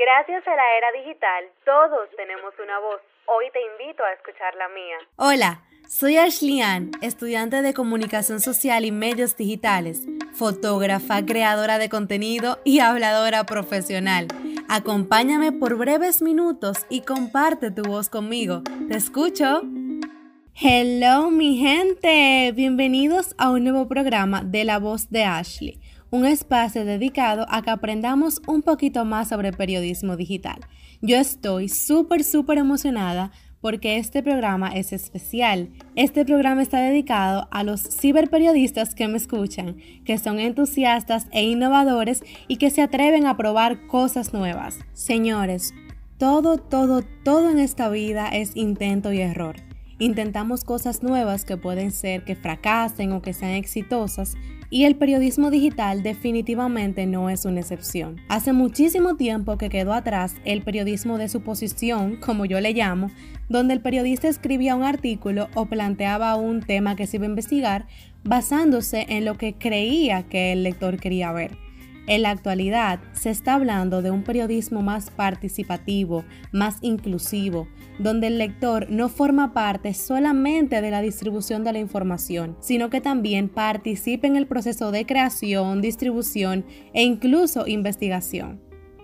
Gracias a la era digital, todos tenemos una voz. Hoy te invito a escuchar la mía. Hola, soy Ashley Ann, estudiante de Comunicación Social y Medios Digitales, fotógrafa, creadora de contenido y habladora profesional. Acompáñame por breves minutos y comparte tu voz conmigo. Te escucho. Hello mi gente, bienvenidos a un nuevo programa de La Voz de Ashley un espacio dedicado a que aprendamos un poquito más sobre periodismo digital. Yo estoy súper, súper emocionada porque este programa es especial. Este programa está dedicado a los ciberperiodistas que me escuchan, que son entusiastas e innovadores y que se atreven a probar cosas nuevas. Señores, todo, todo, todo en esta vida es intento y error. Intentamos cosas nuevas que pueden ser que fracasen o que sean exitosas, y el periodismo digital definitivamente no es una excepción. Hace muchísimo tiempo que quedó atrás el periodismo de suposición, como yo le llamo, donde el periodista escribía un artículo o planteaba un tema que se iba a investigar basándose en lo que creía que el lector quería ver. En la actualidad se está hablando de un periodismo más participativo, más inclusivo, donde el lector no forma parte solamente de la distribución de la información, sino que también participa en el proceso de creación, distribución e incluso investigación.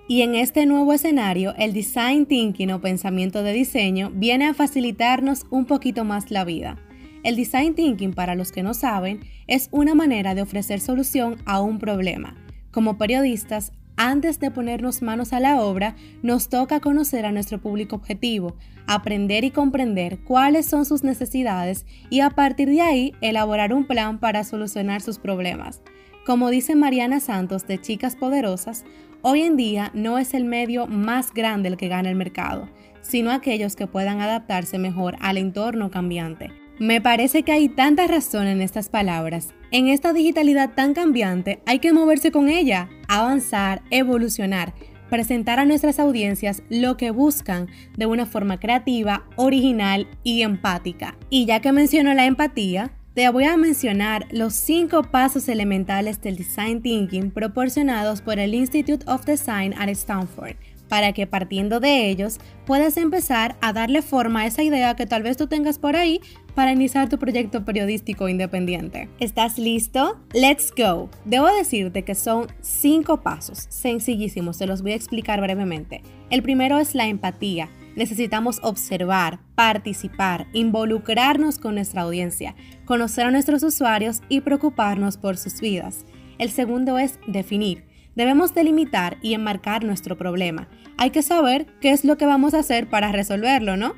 Y en este nuevo escenario, el design thinking o pensamiento de diseño viene a facilitarnos un poquito más la vida. El design thinking, para los que no saben, es una manera de ofrecer solución a un problema como periodistas, antes de ponernos manos a la obra, nos toca conocer a nuestro público objetivo, aprender y comprender cuáles son sus necesidades y a partir de ahí elaborar un plan para solucionar sus problemas. Como dice Mariana Santos de Chicas Poderosas, hoy en día no es el medio más grande el que gana el mercado, sino aquellos que puedan adaptarse mejor al entorno cambiante. Me parece que hay tanta razón en estas palabras. En esta digitalidad tan cambiante hay que moverse con ella, avanzar, evolucionar, presentar a nuestras audiencias lo que buscan de una forma creativa, original y empática. Y ya que menciono la empatía, te voy a mencionar los cinco pasos elementales del design thinking proporcionados por el Institute of Design at Stanford para que partiendo de ellos puedas empezar a darle forma a esa idea que tal vez tú tengas por ahí para iniciar tu proyecto periodístico independiente. ¿Estás listo? ¡Let's go! Debo decirte que son cinco pasos sencillísimos, se los voy a explicar brevemente. El primero es la empatía. Necesitamos observar, participar, involucrarnos con nuestra audiencia, conocer a nuestros usuarios y preocuparnos por sus vidas. El segundo es definir Debemos delimitar y enmarcar nuestro problema. Hay que saber qué es lo que vamos a hacer para resolverlo, ¿no?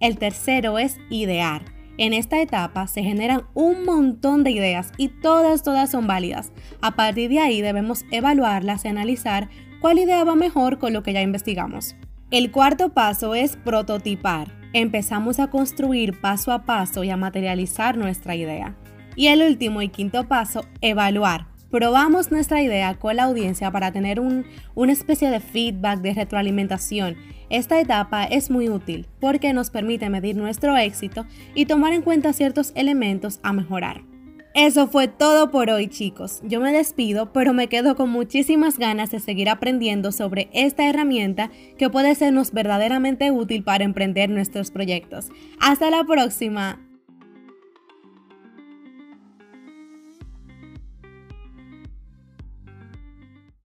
El tercero es idear. En esta etapa se generan un montón de ideas y todas, todas son válidas. A partir de ahí debemos evaluarlas y analizar cuál idea va mejor con lo que ya investigamos. El cuarto paso es prototipar. Empezamos a construir paso a paso y a materializar nuestra idea. Y el último y quinto paso, evaluar probamos nuestra idea con la audiencia para tener una especie de feedback, de retroalimentación. Esta etapa es muy útil porque nos permite medir nuestro éxito y tomar en cuenta ciertos elementos a mejorar. Eso fue todo por hoy chicos. Yo me despido, pero me quedo con muchísimas ganas de seguir aprendiendo sobre esta herramienta que puede sernos verdaderamente útil para emprender nuestros proyectos. Hasta la próxima.